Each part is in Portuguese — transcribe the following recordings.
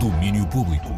Domínio Público.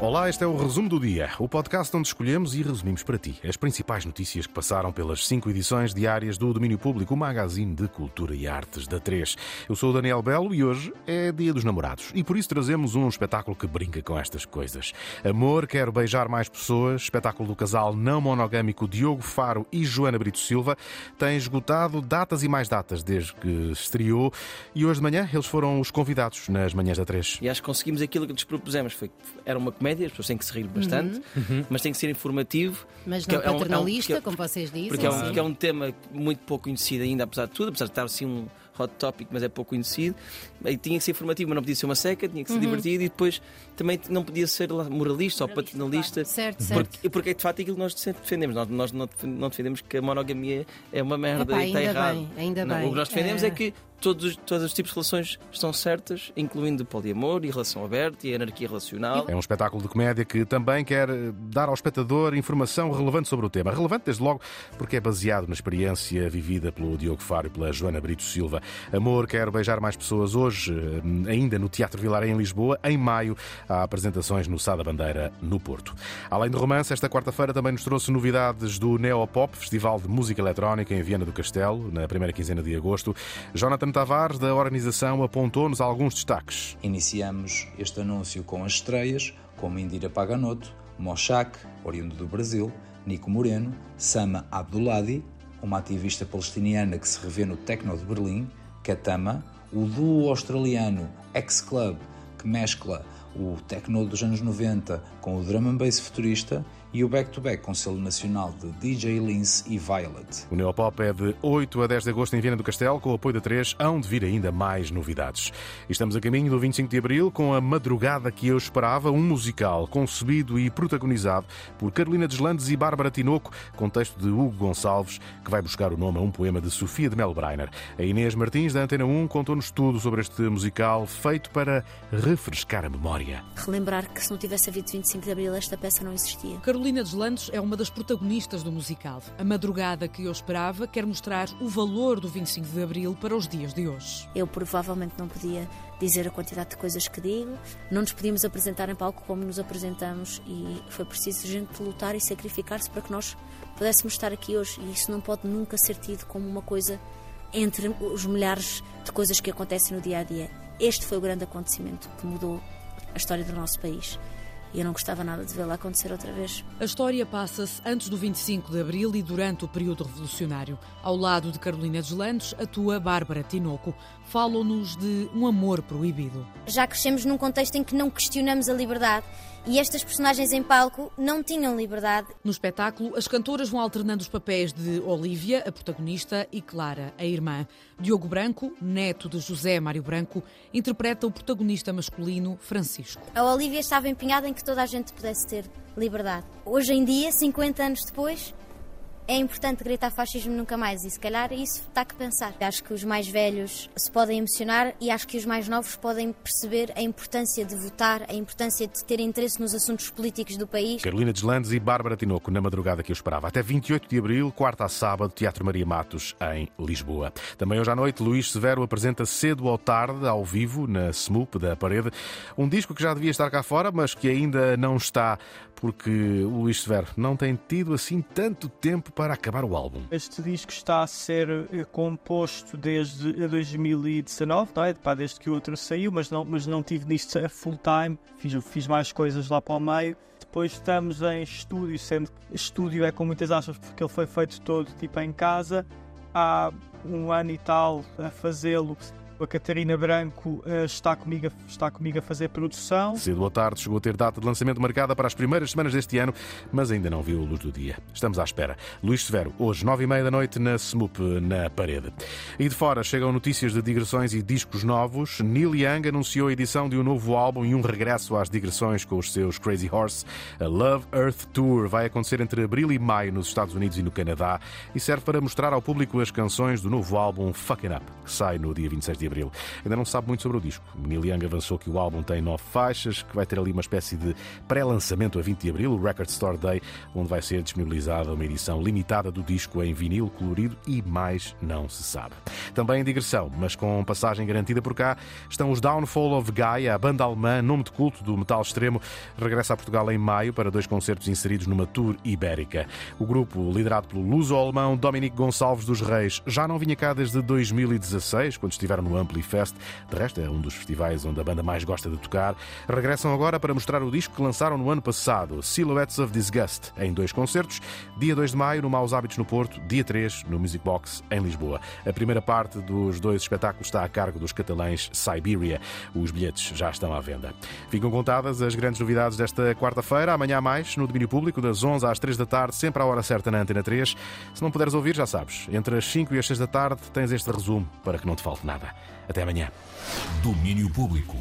Olá, este é o resumo do dia, o podcast onde escolhemos e resumimos para ti as principais notícias que passaram pelas cinco edições diárias do Domínio Público, o magazine de cultura e artes da 3. Eu sou o Daniel Belo e hoje é Dia dos Namorados e por isso trazemos um espetáculo que brinca com estas coisas. Amor, quero beijar mais pessoas, espetáculo do casal não monogâmico Diogo Faro e Joana Brito Silva, tem esgotado datas e mais datas desde que estreou e hoje de manhã eles foram os convidados nas manhãs da 3. E acho que conseguimos aquilo que nos propusemos. Foi, era uma comédia, as pessoas têm que se rir bastante, mas tem que ser informativo. Mas não é um- é um- paternalista, porque- como vocês dizem. Porque é, um, porque é um tema muito pouco conhecido ainda, apesar de tudo, apesar de estar assim um hot topic, mas é pouco conhecido. E tinha que ser informativo, mas não podia ser uma seca, tinha que Uhum. ser divertido e depois também não podia ser moralista ou paternalista. Certo, certo. Porque, porque é de facto aquilo que nós sempre defendemos. Nós, nós não defen- não defendemos que a monogamia é uma merda Epá, e está ainda errado. bem, ainda Não, bem. O que nós defendemos é, É. que todos, os- todos os tipos de relações estão certas, incluindo poliamor e relação aberta e anarquia relacional. É um espetáculo de comédia que também quer eh, dar ao espectador informação relevante sobre o tema. Relevante, desde logo, porque é baseado na experiência vivida pelo Diogo Faro e pela Joana Brito Silva. Amor, quero beijar mais pessoas hoje, eh, ainda no Teatro Vilar em Lisboa. Em maio, há apresentações no Sá da Bandeira, no Porto. Além de romance, esta quarta-feira também nos trouxe novidades do Neopop, Festival de Música Eletrónica em Viana do Castelo, na primeira quinzena de agosto. Jonathan Tavares, da organização, apontou-nos alguns destaques. Iniciamos este anúncio com as estreias, como Indira Paganoto, Moshak, oriundo do Brasil, Nico Moreno, Sama Abduladi, uma ativista palestiniana que se revê no Tecno de Berlim, Katama, o duo australiano X-Club, que mescla o techno dos anos 90 com o drum and bass futurista, e o back-to-back com selo nacional de DJ Lince e Violet. O Neopop é de 8 a 10 de agosto em Viana do Castelo, com o apoio da 3, hão de vir ainda mais novidades. Estamos a caminho do 25 de abril com a Madrugada que eu esperava, um musical concebido e protagonizado por Carolina Deslandes e Bárbara Tinoco, com texto de Hugo Gonçalves, que vai buscar o nome a um poema de Sofia de Mel Breiner. A Inês Martins, da Antena 1, contou-nos tudo sobre este musical feito para refrescar a memória. relembrar que se não tivesse havido 25 de Abril esta peça não existia. Carolina Deslandes é uma das protagonistas do musical. A madrugada que eu esperava quer mostrar o valor do 25 de Abril para os dias de hoje. Eu provavelmente não podia dizer a quantidade de coisas que digo, não nos podíamos apresentar em palco como nos apresentamos e foi preciso gente lutar e sacrificar-se para que nós pudéssemos estar aqui hoje e isso não pode nunca ser tido como uma coisa entre os milhares de coisas que acontecem no dia a dia. Este foi o grande acontecimento que mudou a história do nosso país e eu não gostava nada de vê-la acontecer outra vez. A história passa-se antes do 25 de Abril e durante o período revolucionário. Ao lado de Carolina Deslandes atua Bárbara Tinoco. Falam-nos de um amor proibido. já crescemos num contexto em que não questionamos a liberdade e estas personagens em palco não tinham liberdade. No espetáculo, as cantoras vão alternando os papéis de Olívia, a protagonista, e Clara, a irmã. Diogo Branco, neto de José Mário Branco, interpreta o protagonista masculino, Francisco. A Olivia estava empenhada em que toda a gente pudesse ter liberdade. Hoje em dia, 50 anos depois, é importante gritar fascismo nunca mais e se calhar isso está que pensar. Acho que os mais velhos se podem emocionar e acho que os mais novos podem perceber a importância de votar, a importância de ter interesse nos assuntos políticos do país. Carolina Deslandes e Bárbara Tinoco, na madrugada que eu esperava. Até 28 de abril, quarta a sábado, Teatro Maria Matos, em Lisboa. Também hoje à noite, Luís Severo apresenta cedo ou tarde, ao vivo, na SMUP da Parede, um disco que já devia estar cá fora, mas que ainda não está, porque o Luís Severo não tem tido assim tanto tempo para acabar o álbum. Este disco está a ser eh, composto desde 2019, não é? Pá, desde que o outro saiu, mas não, mas não tive nisto a full time. Fiz, fiz mais coisas lá para o meio. Depois estamos em estúdio, sendo que estúdio é com muitas aspas porque ele foi feito todo tipo em casa. Há um ano e tal a fazê-lo. A Catarina Branco eh, está, comigo, está comigo a fazer produção. Cedo ou tarde chegou a ter data de lançamento marcada para as primeiras semanas deste ano, mas ainda não viu a luz do dia. Estamos à espera. Luís Severo, hoje, nove e meia da noite, na SMUP, na parede. E de fora chegam notícias de digressões e discos novos. Neil Young anunciou a edição de um novo álbum e um regresso às digressões com os seus Crazy Horse. A Love Earth Tour vai acontecer entre abril e maio nos Estados Unidos e no Canadá e serve para mostrar ao público as canções do novo álbum Fucking Up, que sai no dia 26 de de abril. Ainda não se sabe muito sobre o disco. Neil Young avançou que o álbum tem nove faixas, que vai ter ali uma espécie de pré-lançamento a 20 de abril, o Record Store Day, onde vai ser disponibilizada uma edição limitada do disco em vinil colorido e mais não se sabe. Também em digressão, mas com passagem garantida por cá, estão os Downfall of Gaia, a banda alemã, nome de culto do metal extremo, regressa a Portugal em maio para dois concertos inseridos numa tour ibérica. O grupo, liderado pelo luso-alemão Dominique Gonçalves dos Reis, já não vinha cá desde 2016, quando estiveram Amplifest. De resto, é um dos festivais onde a banda mais gosta de tocar. Regressam agora para mostrar o disco que lançaram no ano passado, Silhouettes of Disgust, em dois concertos. Dia 2 de maio, no Maus Hábitos no Porto, dia 3 no Music Box em Lisboa. A primeira parte dos dois espetáculos está a cargo dos catalães Siberia. Os bilhetes já estão à venda. Ficam contadas as grandes novidades desta quarta-feira. Amanhã mais, no domínio público, das 11 às 3 da tarde, sempre à hora certa na Antena 3. Se não puderes ouvir, já sabes, entre as 5 e as 6 da tarde tens este resumo para que não te falte nada. Até amanhã. Domínio Público.